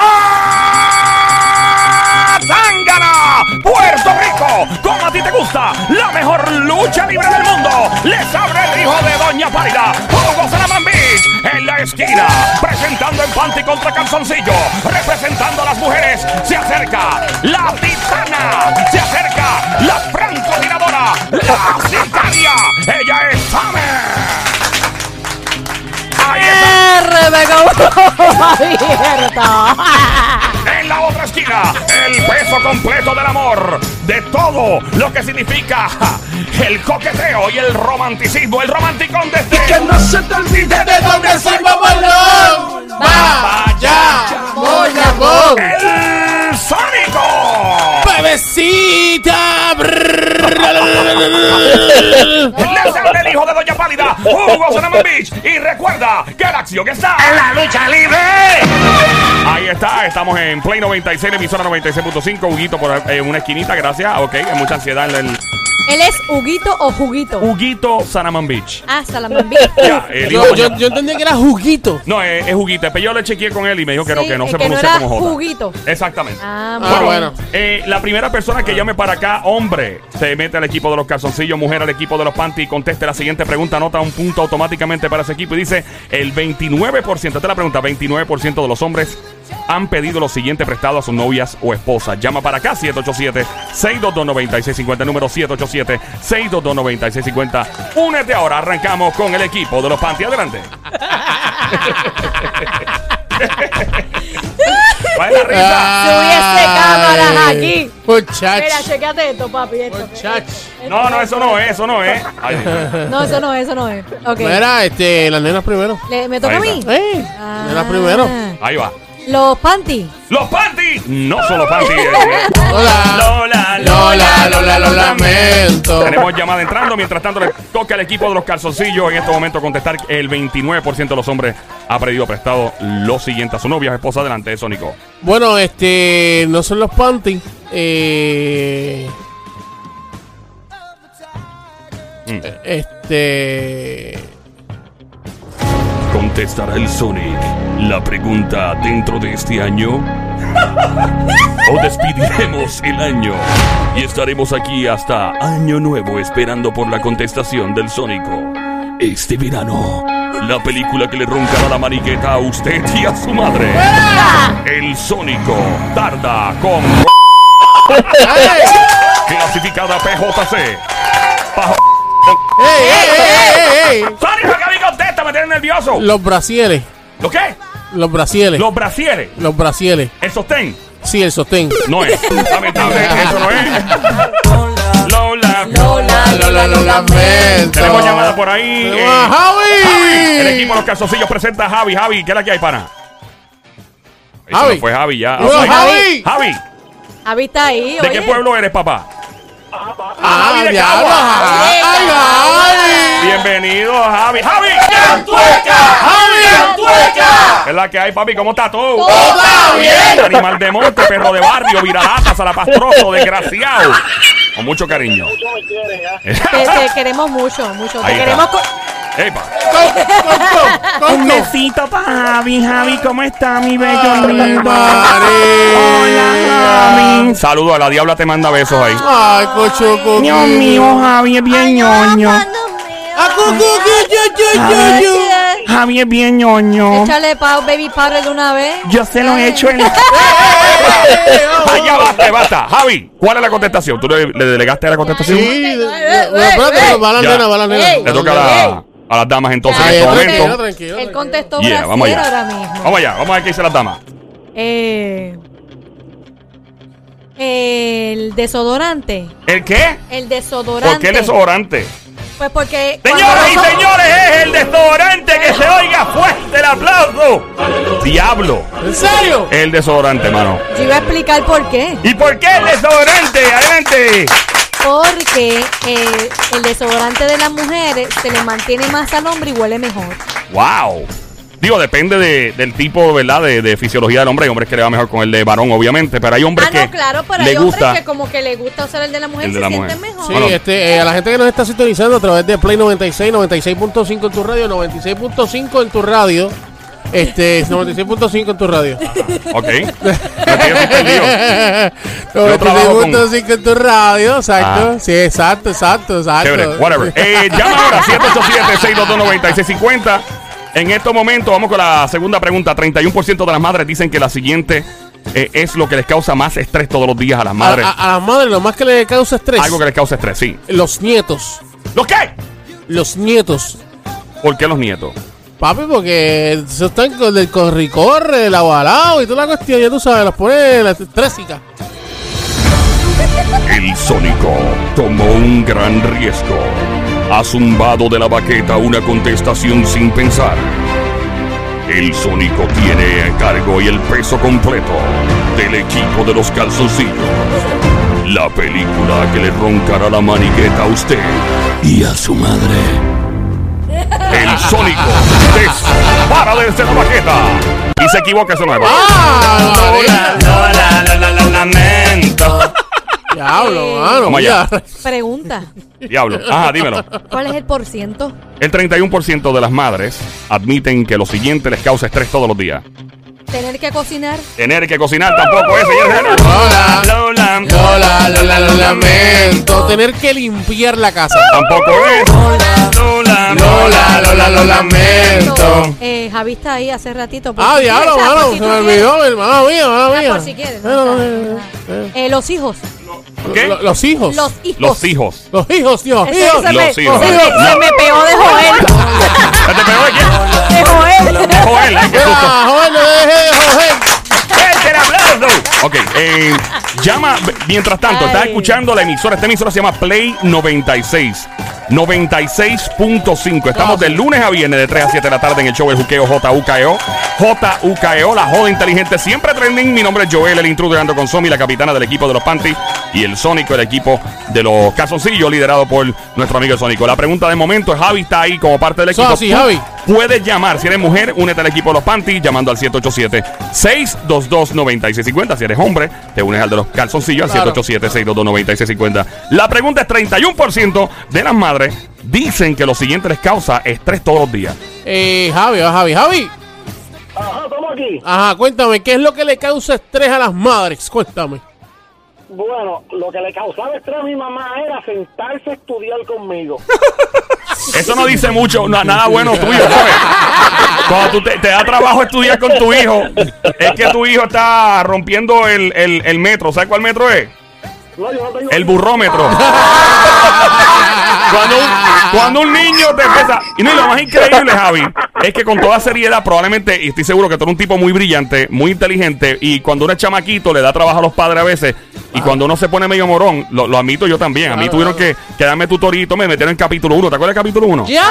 ¡Ah! ¡Zángana! ¡Puerto Rico! Como a ti te gusta, la mejor lucha libre del mundo. Les abre el hijo de Doña Pálida, Hugo Salaman Beach, en la esquina, presentando en panty contra calzoncillo, representando a las mujeres. Se acerca la titana, se acerca la francotiradora, la sicaria. Ella es Summer. En la otra esquina, el peso completo del amor, de todo lo que significa el coqueteo y el romanticismo, el romanticón desde Que no se te olvide de dónde soy babalón. Vaya, voy a el Sónico. Bebecita. Hijo de Doña Pálida, Hugo Sonoma Beach. Y recuerda que la acción está en la lucha libre. Ahí está, estamos en Play 96, emisora 96.5. Huguito por eh, una esquinita, gracias. Ok, hay mucha ansiedad en el ¿Él es Huguito o Juguito? Huguito Sanaman Beach. Ah, Salamambí. Ya, el hijo Yo, yo, Doña- yo entendí que era juguito. No, es, es juguito. Pero yo le chequeé con él y me dijo que no, Sí, que no se que no pronuncia era como J. juguito. Exactamente. Ah, Ah, bueno. bueno. Eh, la primera persona que llame para acá, hombre, se mete al equipo de los calzoncillos, mujer al equipo de los panty y conteste la siguiente pregunta, anota un punto automáticamente para ese equipo y dice el 29%, esta es la pregunta, 29% de los hombres han pedido lo siguiente prestado a sus novias o esposas. Llama para acá 787-622-9650, número 787-622-9650. Únete ahora, arrancamos con el equipo de los panty. Adelante. ¿Cuál es la risa? Si hubiese cámaras aquí. Muchach. Mira, chequeate esto, papi. Esto. Muchach. No, no, eso no es, eso no es. Ay. No, eso no es, eso no es. Ok. Mira, este, las nenas primero. Le- ¿Me toca a mí? está. Eh, Ah. nenas primero. Ahí va. Los panty. Los panty. No son los panty. Hola. Lola, Lola, Lola, lo lamento. Tenemos llamada entrando. Mientras tanto, le toca al equipo de los calzoncillos en este momento contestar. El 29% de los hombres ha pedido prestado lo siguiente a su novia, esposa. Adelante, Sónico. Bueno, este, no son los panty. Eh, Mm. Este. ¿Contestará el Sonic la pregunta dentro de este año? ¿O despediremos el año? Y estaremos aquí hasta Año Nuevo esperando por la contestación del Sónico. Este verano, la película que le roncará la maniqueta a usted y a su madre. El Sónico tarda con clasificada PJC. Pajo- ¡Ey, ey, ey, ey, ey! Que me contesta, me tiene nervioso. Los brasieres. ¿Lo qué? Los brasieres. Los brasieres. Los brasieres. El sostén. Sí, el sostén. No es. Lamentable, eso no es. Lola. Lola, Lola, lo lamento. Tenemos llamada por ahí. Eh, Javi. el equipo de los calzoncillos presenta a Javi. Javi, ¿qué es la que hay, pana? Se Javi. nos fue Javi ya. Javi. Javi, Javi está ahí. ¿de oye. qué pueblo eres, papá? Ah, Javi de Cagua. ¡Ay, Javi! Bienvenido, Javi. ¡Javi! ¡Javi! ¿Qué es la que hay, papi? ¿Cómo está todo? ¡Todo está bien! Animal de monte, perro de barrio, viralata, salapastroso, desgraciado. Con mucho cariño. Te, te queremos mucho, mucho. Te Ahí está. queremos. Epa. Un besito para Javi, Javi, ¿cómo está mi bello? María. Hola, Javi. Saludos, a la diabla te manda besos ahí. ¡Ay, cocho! Dios mío, Javi es bien ñoño. ¡Ah, coco, que yo, yo, yo, yo! Javi es bien ñoño. Échale pa baby powder de una vez. Yo se lo he hecho en... Allá basta, basta. Javi, ¿cuál es la contestación? ¿Tú le, le delegaste la contestación? Sí, espérate, va la nena, va la nena. Le toca a, la- a las damas entonces Ay, en este tranquilo, momento. tranquilo. Él contestó Yeah, vamos allá. ahora mismo. Vamos allá, vamos a ver qué dice las damas. Eh, el desodorante. ¿El qué? El desodorante. ¿Por qué el desodorante? Pues porque. Señoras y señores, es el desodorante que se oiga fuerte el aplauso. Diablo, ¿En serio? el desodorante, mano. Yo iba a explicar por qué. ¿Y por qué el desodorante? Adelante. Porque eh, el desodorante de las mujeres se le mantiene más al hombre y huele mejor. Wow. Digo, depende de- del tipo, ¿verdad? De, de fisiología del hombre. Hay hombres que le va mejor con el de varón, obviamente. Pero hay hombres Ah, que no, claro, pero le hay gusta. hombres que como que le gusta usar el de la mujer El y de se la sienten mujer. mejor. Sí, Bueno. este, eh, a la gente que nos está sintonizando a través de Play 96, 96.5 en tu radio, 96.5 en tu radio. Este, 96.5 en tu radio. Ok. Que. Yo trabajo con- 96.5 en tu radio, exacto. Ah. Sí, exacto, exacto, exacto. Chévere, whatever. Eh, llama ahora, 787-622-9650. En estos momentos, vamos con la segunda pregunta. 31% de las madres dicen que la siguiente eh, es lo que les causa más estrés todos los días a las madres. a- a las madres lo más que le causa estrés. Algo que les causa estrés, sí. Los nietos. ¿Lo qué? Los nietos. ¿Por qué los nietos? Papi, porque se están con el corre-corre, el agualado y toda la cuestión, ya tú sabes, los pone la estrésica. El Sónico tomó un gran riesgo. Ha zumbado de la baqueta una contestación sin pensar. El Sónico tiene a cargo y el peso completo del equipo de los calzoncillos. La película que le roncará la maniqueta a usted y a su madre. El Sónico dispara desde la baqueta. Y se equivoca, no es. ¡Ah! Lamento. Diablo, Eh, mano. Vamos allá. Pregunta. Diablo. Ajá, dímelo. ¿Cuál es el por ciento? El 31% de las madres admiten que lo siguiente les causa estrés todos los días. Tener que cocinar. Tener que cocinar tampoco es, señores. Lola. Lola. Lola, Lola, lo lamento. Tener que limpiar la casa. Tampoco es. Lola. Lola, Lola, lo lamento. Eh, Javi está ahí hace ratito. por Ah, si diablo, quieres, mano. por si Se tú me quieres. olvidó, hermana mía, hermana Ah, mía. por si quieres. Eh, no, eh, no, eh. Eh, los hijos. ¿Qué? Lo- Los hijos. Los hijos. Los hijos. Los hijos, Dios. Ese hijos. se, me, Los hijos. se me- se pegó de Joel. ¿Te pegó de quién? De Joel. De Joel. Ay, qué susto. De joder. ¡El hablando! Ok, eh, llama. Mientras tanto, estás escuchando la emisora. Esta emisora se llama Play 96. 96.5. Estamos de lunes a viernes de 3 a 7 de la tarde en el show El Juqueo JUKEO. JUKEO, la joda inteligente, siempre trending. Mi nombre es Joel, el intruder ando con Somi, la capitana del equipo de los Panty. Y el Sónico, el equipo de los calzoncillos, liderado por nuestro amigo el Sónico. La pregunta de momento es: Javi está ahí como parte del equipo. Tú Javi. Puedes llamar. Si eres mujer, únete al equipo de los Panty llamando al 787-622-9650. Si eres hombre, te unes al de los calzoncillos al Claro. 787-622-9650. La pregunta es: 31% de las madres dicen que lo siguiente les causa estrés todos los días. Eh, Javi, ah, Javi, Javi. Ajá, estamos aquí. Ajá, cuéntame, ¿qué es lo que le causa estrés a las madres? Cuéntame. Bueno, lo que le causaba estrés a mi mamá era sentarse a estudiar conmigo. Eso no dice mucho, na- nada bueno tuyo, ¿sabes? Cuando tú te, te da trabajo estudiar con tu hijo, es que tu hijo está rompiendo el, el- el metro. ¿Sabes cuál metro es? No, yo no tengo El burrómetro. Cuando un, cuando un niño te empieza. Y no, y lo más increíble, Javi, es que con toda seriedad, probablemente, y estoy seguro que tú eres un tipo muy brillante, muy inteligente, y cuando uno es chamaquito le da trabajo a los padres a veces, y cuando uno se pone medio morón, lo, lo admito yo también. A mí tuvieron que, que darme tutorito, me metieron en capítulo 1. ¿Te acuerdas del capítulo 1? ¡Ya!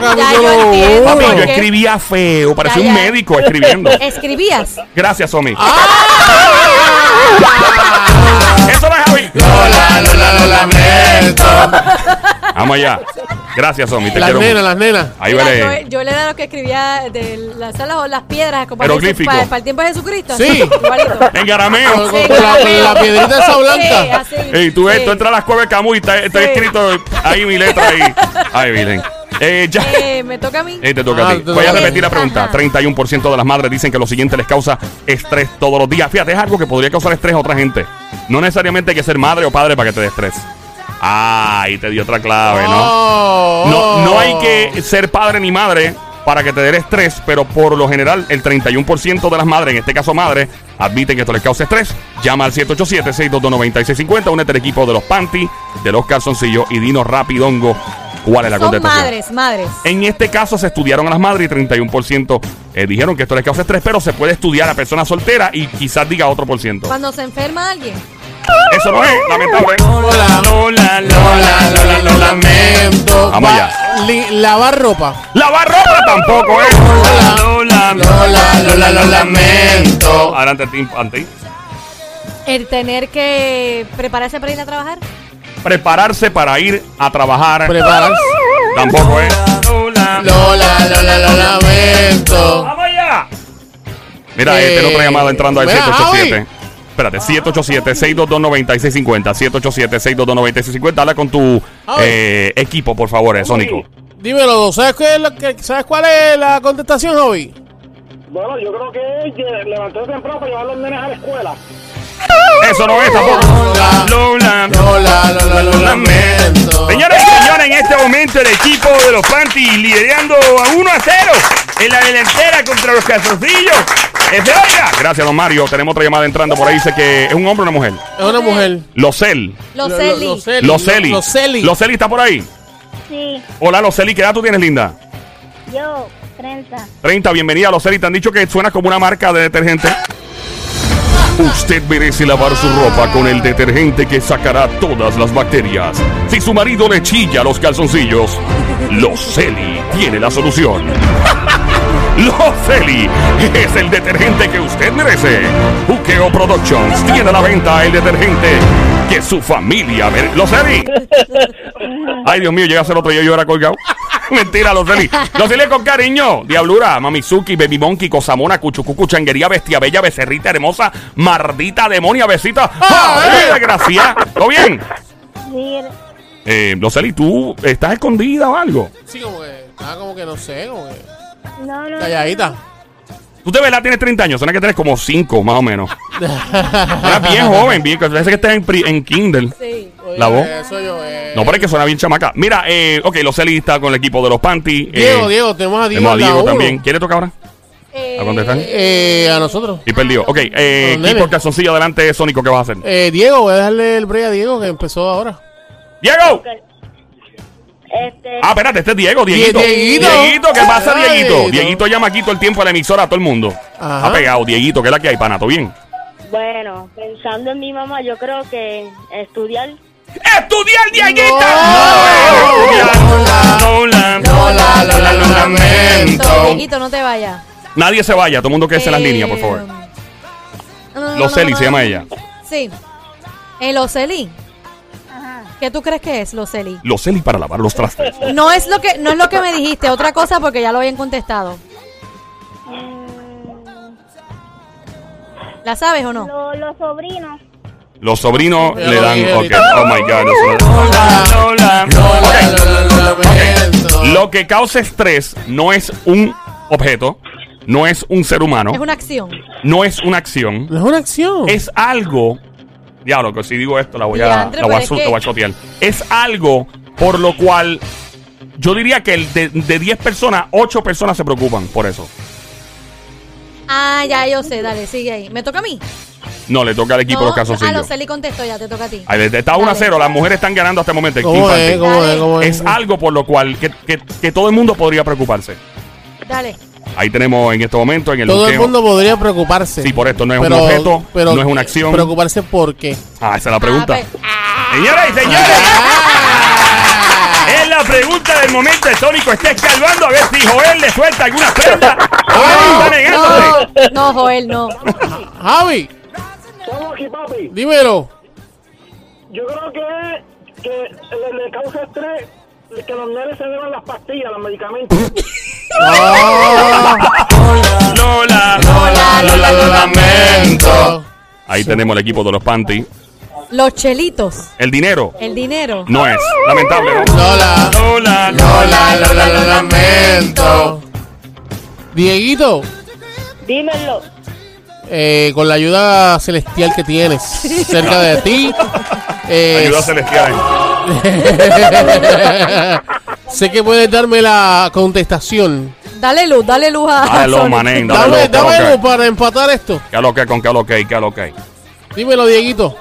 Papi, ya yo entiendo. Papi, ¿Por yo escribía feo, parecía Ya, un ya. médico escribiendo. ¿Escribías? Gracias, Somi. Lola, Lola, lo lamento. Vamos allá. Gracias, Somi. Te Las quiero nenas, mucho. las nenas. Ahí Mira, veré. yo, yo le era lo que escribía de las salas o las piedras como Jeroglífico. para, para el tiempo de Jesucristo. Sí. Igualito. En Garameo. Sí, con la, la piedrita esa Sí, blanca. así. Ey, tú, ves, Sí. tú entras a las cuevas de Camus y está, está Sí. escrito ahí mi letra ahí. Ay, Virgen. Eh, ya. Eh, me toca a mí. Eh, te toca Ah, a ti. te Voy a repetir la pregunta. Ajá. 31% de las madres dicen que lo siguiente les causa estrés todos los días. Fíjate, es algo que podría causar estrés a otra gente. No necesariamente hay que ser madre o padre para que te dé estrés. Ah, ahí te dio otra clave, ¿no? Oh, No, no hay que ser padre ni madre para que te dé estrés, pero por lo general el 31% de las madres, en este caso madres, admiten que esto les causa estrés. Llama al 787-622-9650, únete al equipo de los panty, de los calzoncillos y dinos rapidongo cuál es la Son contestación. madres, madres. En este caso se estudiaron a las madres y 31% eh, dijeron que esto les causa estrés, pero se puede estudiar a personas solteras y quizás diga otro por ciento. Cuando se enferma alguien. Eso no es, lamentable. Lola, Lola, Lola, Lola, lo lamento. Vamos Va- allá. li- lavar ropa. Lavar ropa tampoco es. Lola, Lola, Lola, lo lamento. Adelante, Tim, ante. El tener que prepararse para ir a trabajar. Prepararse para ir a trabajar Prepararse. tampoco es. Lola. Lola, Lola, lo lamento. ¡Vamos allá! Mira, Eh, eh, tiene otra llamada entrando al mira, 787. Espérate, 787-622-9650. 787-622-9650. Habla con tu Javi. eh, equipo, por favor, eh, Sónico. Dímelo, ¿sabes cuál, es lo que- ¿sabes cuál es la contestación, Javi? Bueno, yo creo que es lle- levantarse temprano para llevar a los nenes a la escuela. Eso no es tampoco. Lola. Lola, Lola, lo lamento. Señores y señores, en este momento el equipo de los Panties liderando a 1 a 0 en la delantera contra los calzoncillos. ¡Es de oiga! Gracias, don Mario. Tenemos otra llamada entrando por ahí. Dice que es un hombre o una mujer. Es una mujer. Losel. Loseli. Loseli. Loseli. Loseli está por ahí. Sí, Hola, Loseli. ¿Qué edad tú tienes, linda? yo, trenza. 30. Bienvenida, Loseli. ¿Te han dicho que suena como una marca de detergente? Usted merece lavar su ropa con el detergente que sacará todas las bacterias. Si su marido le chilla los calzoncillos, Loseli tiene la solución. Loseli es el detergente que usted merece. Juqueo Productions tiene a la venta el detergente que su familia merece. Loseli. Ay, Dios mío, llega a ser otro y yo llora colgado. Mentira, Loseli. Loseli con cariño. Diablura, Mamizuki, Baby Monkey, Cosamona, Cuchucucu, Changuería, Bestia Bella, Becerrita Hermosa, Mardita, Demonia, Besita. ¡Ay, desgracia! ¿Todo bien? Sí, Eh, Loseli, ¿tú estás escondida o algo? Sí, como que. Ah, como que no sé, como que. no, no. Calladita. Tú de verdad tienes 30 años, suena que tienes como 5 más o menos. Suena bien joven, bien, parece que estás en, pri- en Kindle. Sí. ¿La voz? Eso yo, eh. No, pero es que suena bien chamaca. Mira, eh, ok, Loseli está con el equipo de los Panty. Diego, eh, Diego, tenemos a Diego. Tenemos a Diego también. ¿Quiere tocar ahora? Eh, ¿A contestar? Eh, a nosotros. Y perdió. Ok, eh, Los equipo calzoncillo adelante, Sónico, ¿qué vas a hacer? Eh, Diego, voy a dejarle el break a Diego que empezó ahora. ¡Diego! Este, Ah, espérate, este es Diego, Dieguito. Dieguito. Dieguito, ¿qué pasa, Dieguito? Dieguito. Dieguito llama aquí todo el tiempo a la emisora a todo el mundo. Ajá. Ha pegado, Dieguito, ¿qué es la que hay, pana? ¿Todo bien? bueno, pensando en mi mamá, yo creo que estudiar. ¡Estudiar, Dieguito! No. Lola, Lola, lo lamento. Dieguito, no te vayas. Nadie se vaya, todo el mundo quede en las Eh, líneas, por favor. no, no, no, Loseli no, se no. llama ella. Sí. El Loseli. Ajá. ¿Qué tú crees que es, Loseli? Loseli para lavar los trastes. No es lo que no es lo que me dijiste, otra cosa porque ya lo habían contestado. Mm, ¿La sabes o no? lo- los sobrinos. Los sobrinos le dan. Ok, oh my god. eso- Lola, Lola. Lola, Ok. Lola, lo que causa estrés no es un objeto, no es un ser humano, Es una acción. no es una acción, No es una acción. es algo. Diablo, que si digo esto la voy a, la voy a, la voy a chotear. Es algo por lo cual yo diría que el de, de 10 personas, 8 personas se preocupan por eso. Ah, ya yo sé, dale, sigue ahí. ¿Me toca a mí? No, le toca al equipo no, los ah, calzoncillos. Loseli contestó, ya te toca a ti. Ahí, Está 1 a Dale. 0, las mujeres están ganando hasta el momento. el ¿Cómo es? ¿Cómo es? ¿Cómo es? Es algo por lo cual que, que- que todo el mundo podría preocuparse. Dale. Ahí tenemos en este momento en el Todo el mundo podría preocuparse. Sí, por esto no es un objeto, no es una acción. Preocuparse por qué. Ah, esa es la pregunta. Ah, pe- Señoras y señores, es la pregunta del momento. El Sónico está escalvando a ver si Joel le suelta alguna prenda. No, Joel, no. Javi, Estamos aquí, papi. dímelo. Yo creo que, que le, le causa estrés que los nenes se beban las pastillas, los medicamentos. Lola, Lola, Lola, lo lamento. Ahí Sí. tenemos el equipo de los Panty. Los chelitos, El dinero el dinero. no es. Lamentable, ¿no? Lola. Lola, Lola, Lola, lo lamento. Dieguito, Dímelo. eh, con la ayuda celestial que tienes cerca de ti, eh, Ayuda celestial. sé que puedes darme la contestación. Dale luz, dale luz a Dale luz, manen. Dale Dame, luz, para empatar esto. ¿Qué lo que? ¿Con qué lo que? ¿Qué lo que? Dímelo, Dieguito.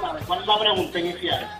La pregunta inicial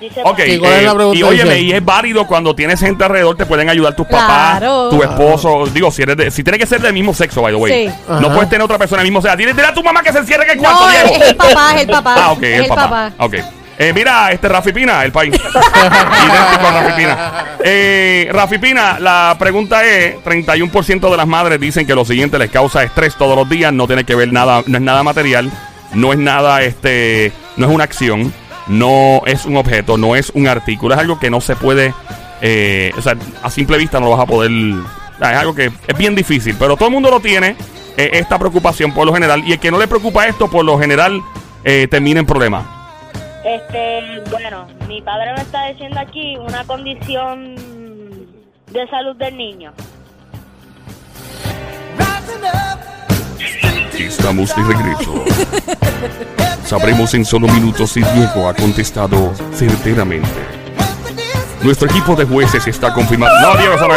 dice. Ok, Sí, ¿cuál es eh, la pregunta y óyeme, inicial? y es válido cuando tienes gente alrededor, te pueden ayudar tus papás, Claro. tu esposo. Digo, si eres de, si tiene que ser del mismo sexo, by the way. Sí. No Ajá. puedes tener otra persona del mismo sexo. Dile, dile a tu mamá que se encierre en el cuarto, No, Diego. es, es el papá, es el papá. Ah, ok, es el papá. Ok. Eh, mira, este Rafi Pina, el país. Idéntico a Rafi Pina. Eh, Rafi Pina, la pregunta es: 31% de las madres dicen que lo siguiente les causa estrés todos los días. No tiene que ver nada, no es nada material, no es nada, este, no es una acción, no es un objeto, no es un artículo, es algo que no se puede, eh, o sea, a simple vista no lo vas a poder. Es algo que es bien difícil, pero todo el mundo lo tiene, eh, esta preocupación por lo general. Y el que no le preocupa esto, por lo general, eh, termina en problemas. Este, bueno, mi padre me está diciendo aquí una condición de salud del niño. Estamos de regreso. Sabremos en solo minutos si Diego ha contestado certeramente. Nuestro equipo de jueces está confirmando. No, Diego, papi.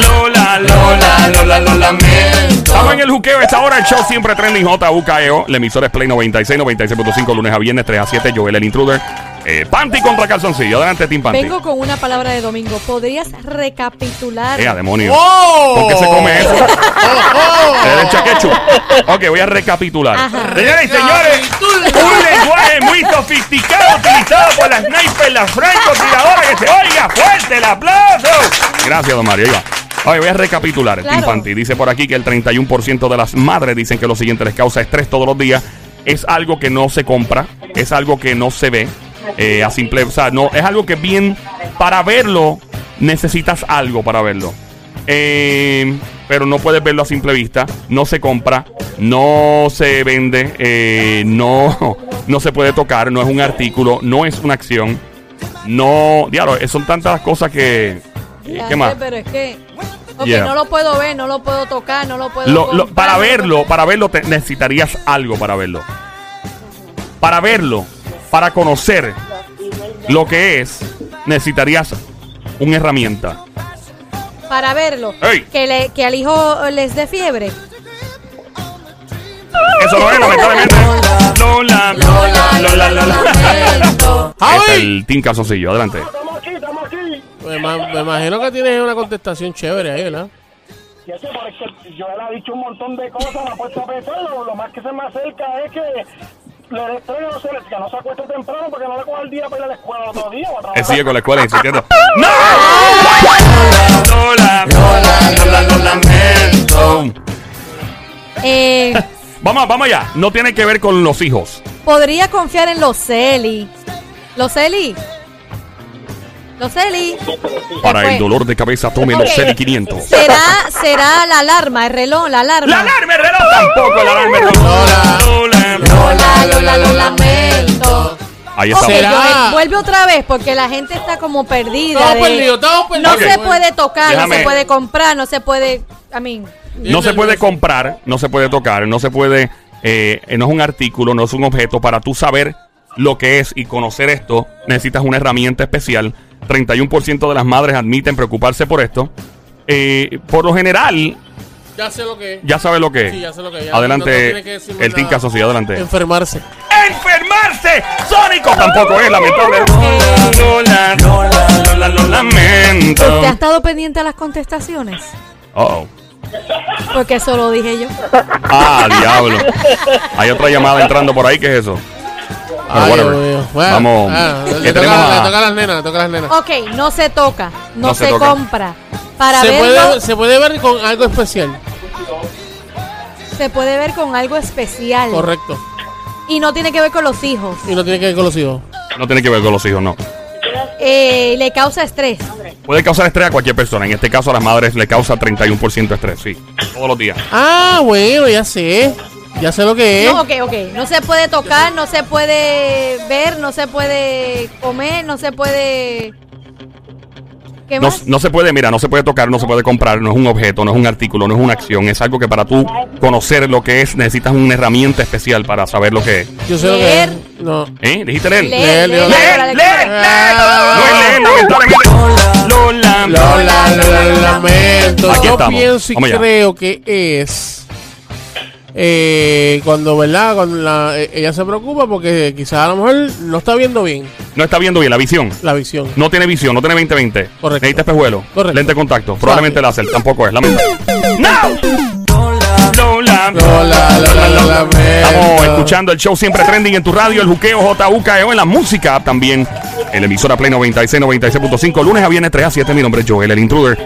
Lola, Lola, Lola, lo lamento. Estamos en el juqueo. Esta hora el show siempre trending JUKEO. La emisora es Play 96, 96.5, lunes a viernes, 3 a 7. Joel el intruder. Eh, Panty contra calzoncillo. Adelante, Team Panty. Vengo con una palabra de domingo. ¿Podrías recapitular? Eh, a demonio. ¡Oh! ¿Por qué se come eso? ¡Oh! Chaquechu. Ok, voy a recapitular. Ajá. Señoras y señores, un lenguaje muy sofisticado utilizado por las snipers, las francotiradoras. Que se oiga fuerte el aplauso. Gracias, don Mario. Ahí va. Ok, voy a recapitular. Claro. Team Panty dice por aquí que el 31% de las madres dicen que lo siguiente les causa estrés todos los días. Es algo que no se compra, es algo que no se ve. Eh, a simple, o sea, no, es algo que bien para verlo necesitas algo para verlo. Eh, pero no puedes verlo a simple vista, no se compra, no se vende, eh, no, no se puede tocar, no es un artículo, no es una acción, no, diablo, son tantas cosas que, Ya ¿qué sé, más? Pero es que. Ok, Yeah. no lo puedo ver, no lo puedo tocar, no lo puedo. Lo- lo- comprar, para verlo, para verlo te- necesitarías algo para verlo. Para verlo, para conocer lo que es, necesitarías una herramienta. Para verlo. Ey. Que, le, que al hijo les dé fiebre. Eso no es, lamentablemente. Lola, Lola, Lola, Lola. Este es el Team Calzoncillo, adelante. Estamos aquí, estamos aquí. Me, me imagino que tienes una contestación chévere ahí, ¿verdad? Y ese, yo le he dicho un montón de cosas, me ha puesto a pensar, lo, lo más que se me acerca es que le dé estrés, no se, que no se acueste temprano porque no le coja el día para ir a la escuela el otro día o a Él trabajar. sigue con la escuela insistiendo. ¡No! Lola, Lola, Lola, lo lamento. Eh, Vamos, vamos allá. No tiene que ver con los hijos. podría confiar en los Celi. Los Celi. Los Celi. Para el dolor de cabeza, tome los Ok. CELI 500. Será, será la alarma, el reloj, la alarma. ¡La alarma, el reloj! Tampoco la alarma, el reloj. Lola, Lola, Lola, lo lamento. Ahí está. ¿Será? Joel, vuelve otra vez porque la gente está como perdida. Estamos de- perdidos, estamos No perdidos. se puede tocar, no se puede comprar, no se puede. A mí. No se puede comprar, no se puede tocar, no se puede, eh, no es un artículo, no es un objeto. Para tú saber lo que es y conocer esto, necesitas una herramienta especial. 31% de las madres admiten preocuparse por esto. Eh, por lo general, Ya sé lo que es. ya sabes lo que es. Sí, ya sé lo que es. No- adelante, no el. Caso, sí, adelante. Enfermarse. ¡Enfermarse! ¡Sónico! Tampoco es lamentable. Lola, Lola, Lola, lo lamento. ¿Usted ha estado pendiente a las contestaciones? Uh-oh. Porque eso lo dije yo. Ah, diablo. Hay otra llamada entrando por ahí, ¿qué es eso? Pero Ay, whatever. Dios mío. Bueno, Vamos. ah, que le, tenemos toca, a- le toca a las nenas, le toca a las nenas. Ok, no se toca, no, No se se, toca. compra. Para Se verlo, puede, se puede ver con algo especial. se puede ver con algo especial. Correcto. Y no tiene que ver con los hijos. Y no tiene que ver con los hijos. No tiene que ver con los hijos, no. Eh, le causa estrés. Puede causar estrés a cualquier persona. En este caso, a las madres le causa 31% de estrés, sí. Todos los días. Ah, bueno, ya sé. Ya sé lo que es. No, ok, ok. No se puede tocar, no se puede ver, no se puede comer, no se puede. ¿Qué No, más? no se puede, mira, no se puede tocar, no se puede comprar, no es un objeto, no es un artículo, no es una acción. Es algo que para tú conocer lo que es, necesitas una herramienta especial para saber lo que es. Yo sé lo que es. No. ¿Eh? ¿Dijiste leer? Leer, Leer, leer, leer, la ¡Leer! lectura. ¡Leer! No es leer, lamentablemente. Lola. Lola, Lola, lo lamento. Aquí Yo pienso y creo que es eh, cuando, ¿verdad? Cuando la- eh, ella se preocupa porque quizás a lo mejor no está viendo bien No está viendo bien la visión. la visión. No tiene visión, no tiene 20-20. Correcto. Necesita espejuelo. Correcto. Lente de contacto. Probablemente láser. Tampoco es. Lamentable. ¡No! Lola. Lola. Estamos escuchando el show siempre trending en tu radio, el juqueo JUKEO en la música también. En la emisora Play 96, 96.5, lunes a viernes 3 a 7. Mi nombre es Joel, el intruder.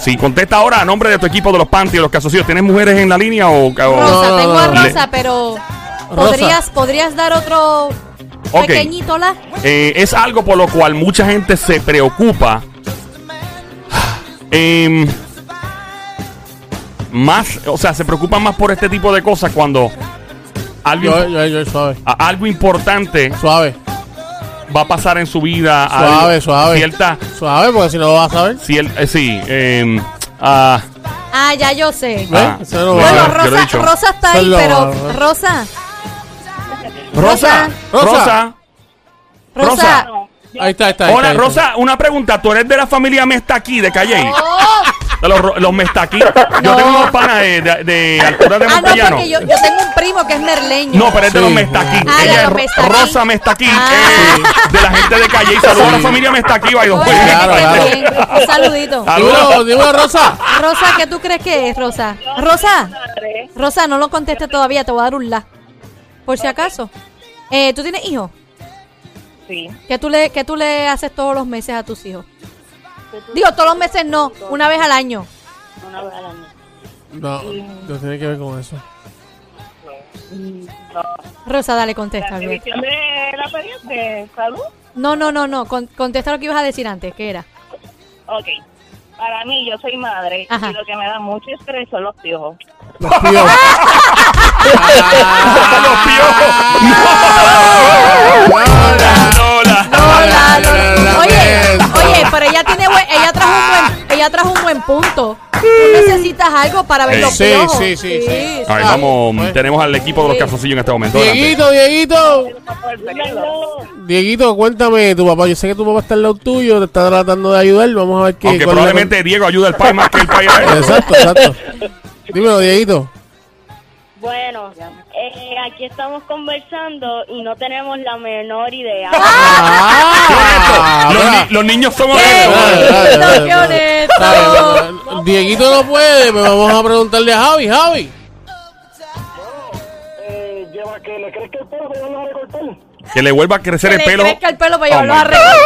Si contesta ahora a nombre de tu equipo de los panty o los casocillos, ¿tienes mujeres en la línea o.? o- Rosa, No, tengo a. Rosa, pero. Rosa. ¿Podrías, ¿Podrías dar otro pequeñito la? Eh, es algo por lo cual mucha gente se preocupa. Em, más, o sea, se preocupan más por este tipo de cosas cuando algo, Yo, yo, yo, suave. algo importante Suave. Va a pasar en su vida. Suave, algo- suave. Cierta, Suave, porque si no lo vas a saber. cier- eh, sí, em, ah, Ah, ya yo sé. Ah, bueno, Rosa. Rosa está ahí, pero. Rosa, Rosa, Rosa. Rosa. Ahí está, ahí está. ahí Hola, está, ahí está. Rosa, una pregunta. ¿Tú eres de la familia Mestaquí de Calle? Oh. De los, los Mestaquí. Yo tengo unos panas de, de, de altura de Ah, no, Montellano. porque yo, yo tengo un primo que es merleño. No, pero es de Sí. los Mestaquí. Ah, de Ella los es Ro- Mestaquí. Rosa Mestaquí, Ah. eh, de la gente de Calle. Y saludos a la familia Mestaquí. by the way. Oye, Claro, que claro. bien. Un saludito. Saludos. Dímelo, Rosa. Rosa, ¿qué tú crees que es, Rosa? Rosa, Rosa, no lo conteste todavía, te voy a dar un la. Por si acaso. Eh, ¿Tú tienes hijos? sí. ¿Qué tú, le, ¿Qué tú le haces todos los meses a tus hijos? Digo, todos los meses no, una vez al año. Una vez al año. No, no tiene que ver con eso. No. Rosa, dale, contesta. de la de salud. No, no, no, no, con- contesta lo que ibas a decir antes, ¿qué era? Ok. Para mí, yo soy madre Ajá. y lo que me da mucho estrés son los piojos. Los piojos. Los piojos. Lola. Lola. Lola. Oye, oye, pero ella ella trajo un buen punto. Tú necesitas algo para ver los Sí, piojos. sí, sí, sí. A ver, vamos. pues. Tenemos al equipo de los Sí. calzoncillos en este momento. Adelante. Dieguito, Dieguito. Dieguito, cuéntame, tu papá, yo sé que tu papá está al lado tuyo, te está tratando de ayudar, vamos a ver qué. Aunque cuál es la- probablemente Diego ayuda al país más que el país. a él. Exacto, exacto. Dímelo, Dieguito. Bueno, eh, aquí estamos conversando y no tenemos la menor idea. Ah, Los, ni- los niños son ¡Qué honestos. Dale, dale, bonito, dale, qué dale. honesto! Dale, Dieguito no puede, pues vamos a preguntarle a Javi, Javi. Eh, lleva que le crees que el pelo que no lo va a recortar. Que le vuelva a crecer Que el le pelo. crezca el pelo para Oh llevarlo a arreglar.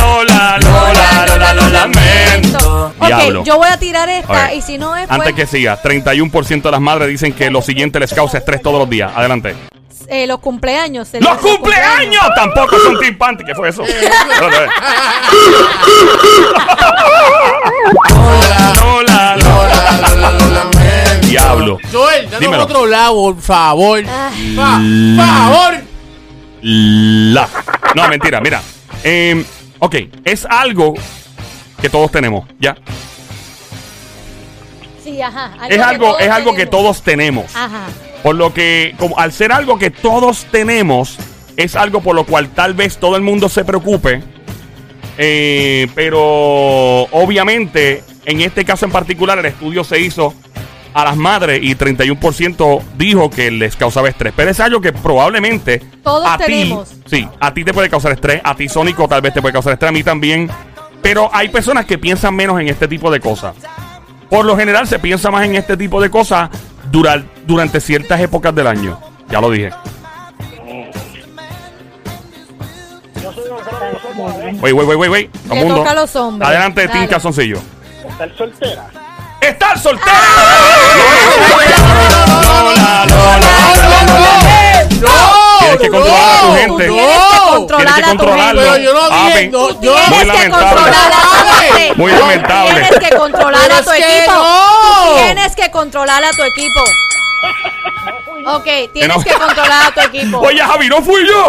Lola, Lola, Lola, lo lamento. Diablo. Ok, yo voy a tirar esta y si no es Antes pues, que siga, 31% de las madres dicen que lo siguiente les causa estrés todos los días. Adelante. eh, los cumpleaños. ¡Los cumpleaños! Tampoco son Team Panty. ¿Qué fue eso? Otra vez. Diablo. Joel, danos Dímelo. otro lado, por favor. Fa- favor. La. No, mentira, mira. Eh, ok, es algo que todos tenemos, ¿ya? Sí, ajá. Es algo, todos es algo que todos tenemos. Ajá. Por lo que, como al ser algo que todos tenemos, es algo por lo cual tal vez todo el mundo se preocupe. Eh, pero obviamente, en este caso en particular, el estudio se hizo a las madres y 31% dijo que les causaba estrés. Pero es algo que probablemente Todos a ti, sí, a ti te puede causar estrés, a ti Sónico tal vez te puede causar estrés, a mí también. Pero hay personas que piensan menos en este tipo de cosas. Por lo general se piensa más en este tipo de cosas durar- durante ciertas épocas del año. Ya lo dije. Yo soy un gran nosotros. Wait, wait, wait, wait, wait. Todo Le mundo. toca a los hombres. Adelante. Team Calzoncillo. Estar soltera. ¡Estar soltera! Lola, Lola, Tienes que controlar a tu gente. tienes que controlarlo. Pero gente. yo no Ah, dije, ven. no, Tú yo. Muy tienes que lamentable. controlar a tu gente. Muy lamentable. Tienes que controlar a tu equipo. Tienes que controlar a tu equipo. Ok, tienes no. que controlar a tu equipo. Oye, Javi, no fui yo.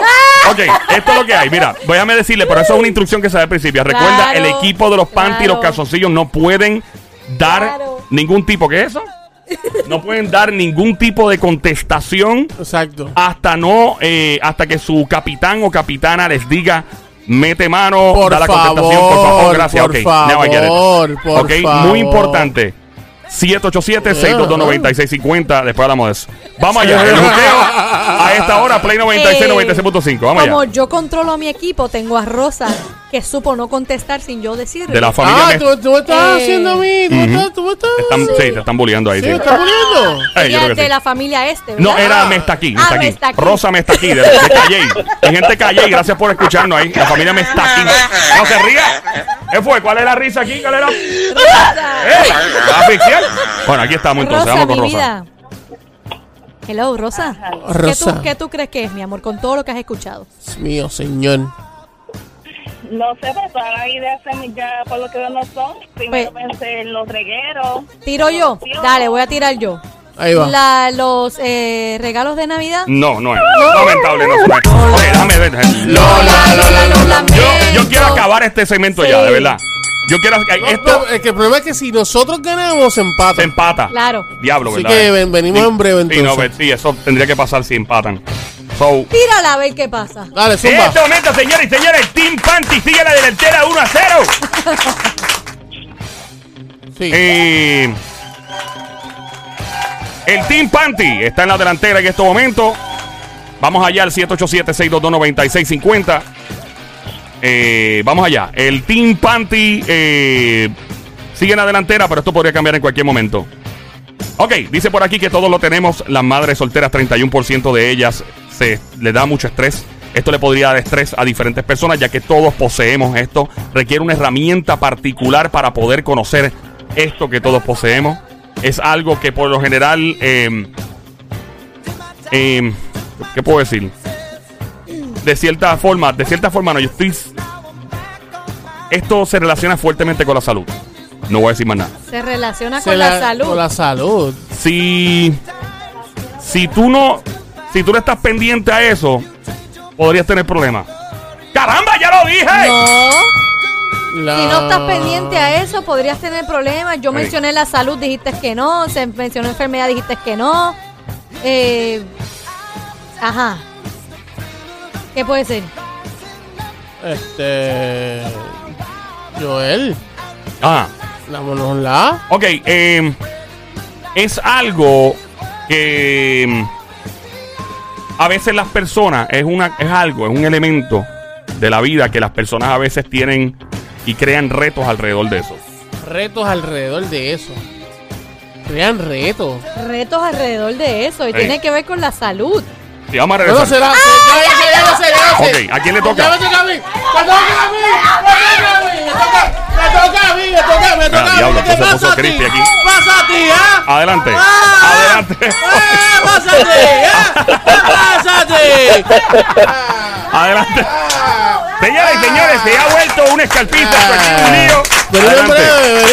Ok, esto es lo que hay. Mira, déjame decirle, pero eso es una instrucción que se da al principio. Recuerda, Claro, el equipo de los panty y los calzoncillos no pueden dar Claro. ningún tipo, ¿qué es eso? No pueden dar ningún tipo de contestación Exacto. hasta no, eh, hasta que su capitán o capitana les diga mete mano, Por da la favor, contestación, por favor, gracias. por favor, por ok, favor. muy importante. 787-622-9650. Después hablamos de eso. Vamos allá. El juteo a esta hora, Play 96, Eh, 96.5. Vamos Como allá. yo controlo a mi equipo, tengo a Rosa que supo no contestar sin yo decirle. De la familia. Ah, me- tú, tú me estás Eh. haciendo a mí. Tú me Ujú. estás, tú me estás. están- sí, te están bulleando ahí. Sí, sí. me estás poniendo. Eh, Ella yo creo es que de sí. la familia este, No, ¿verdad? era Mestaquí, Ah, Mestaquí. Mestaquí. Rosa Mestaquí, de, de Calley. Mi gente Calley, gracias por escucharnos ahí. La familia Mestaquí. No se ría. ¿Qué fue? ¿Cuál es la risa aquí? ¿Cuál era? Rosa. Bueno, aquí estamos entonces. Rosa, Vamos con mi Rosa. vida. Hello, Rosa. ¿Qué Rosa. tú, ¿Qué tú crees que es, mi amor, con todo lo que has escuchado? Dios mío, señor. No sé, pero todas las ideas ya por lo que veo no son. Primero Pues- pensé en los regueros. ¿Tiro yo? Dale, voy a tirar yo. Ahí va. La- los eh, regalos de Navidad. No, no es. Lamentable, no es. Ok, déjame ver. Lola, Lola, lo Yo, yo quiero acabar este segmento Sí. ya, de verdad. Yo quiero No, esto pero es que el problema es que si nosotros ganamos, se empata. se empata. Claro. Diablo, Así ¿verdad? que ven- venimos en breve, Sí, no, entonces. sí, eso tendría que pasar si empatan. So, Tírala a ver qué pasa. Dale, en zumba. este momento, señores y señores, Team Panty sigue a la delantera 1 a 0. Sí. Eh, el Team Panty está en la delantera en este momento. Vamos allá al 787-622-9650. Eh, vamos allá. El Team Panty eh, sigue en la delantera, pero esto podría cambiar en cualquier momento. Ok, dice por aquí que todos lo tenemos. Las madres solteras, 31% de ellas se le da mucho estrés. Esto le podría dar estrés a diferentes personas, ya que todos poseemos esto. Requiere una herramienta particular para poder conocer esto que todos poseemos. Es algo que por lo general, eh, eh, ¿qué puedo decir? De cierta forma, de cierta forma, no, yo estoy. Esto se relaciona fuertemente con la salud. No voy a decir más nada. Se relaciona Se con la, salud. Con la salud. si si tú no si tú no estás pendiente a eso podrías tener problemas caramba ya lo dije No. La- Si no estás pendiente a eso, podrías tener problemas. Yo mencioné la salud, dijiste que no. Se mencionó enfermedad, dijiste que no. Eh, ajá. ¿Qué puede ser? Este. Joel, ah dámonos la. ok eh, es algo que mm, a veces las personas es una es algo es un elemento de la vida que las personas a veces tienen y crean retos alrededor de eso Retos alrededor de eso. Crean retos. Retos alrededor de eso. Y tiene que ver con la salud. Y vamos a No, regresar será. ya sé. Ok, ¿a quién le Ya toca? me toca a mí. Me toca a mí. Me toca a mí. Me toca, me toca a mí. Me toca, me toca Ah, a mí. diablo, ¿Qué pasa puso a ti? creepy aquí. Pasa a ti, ¿ah? adelante Ah. adelante ¡Ah, pásate! ¿ah? Adelante Ah. Señoras y señores, se ha vuelto una escarpita. Ah. un lío. En Adelante,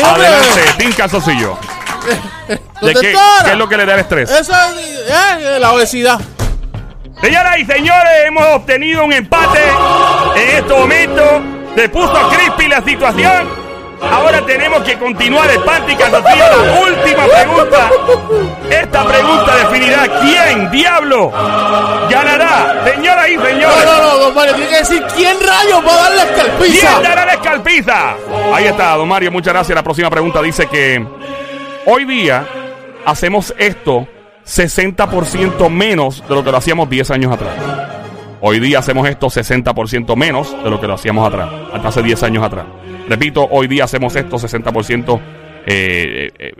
adelante. Team Calzoncillo. ¿De qué, qué es lo que le da el estrés? Eso es eh, la obesidad. Señoras y señores, hemos obtenido un empate en este momento. Se puso crispy la situación. Ahora tenemos que continuar el panty calzoncillo. La última pregunta. Esta pregunta definirá quién, diablo, ganará. Señoras y No, señores. no, no, don Mario, tiene que decir quién rayos va a darle escalpiza. ¿Quién dará la escalpiza? Ahí está, don Mario, muchas gracias. La próxima pregunta dice que hoy día hacemos esto 60% menos de lo que lo hacíamos 10 años atrás. Hoy día hacemos esto 60% menos de lo que lo hacíamos atrás, hasta hace 10 años atrás. Repito, hoy día hacemos esto 60% eh, eh,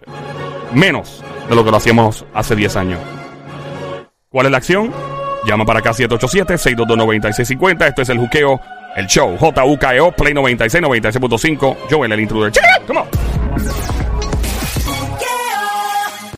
menos de lo que lo hacíamos hace 10 años. ¿Cuál es la acción? Llama para acá 787-622-9650. Esto es el juqueo, el show. JUKEO, Play 96, 96.5. Joel, el intruder. Come on.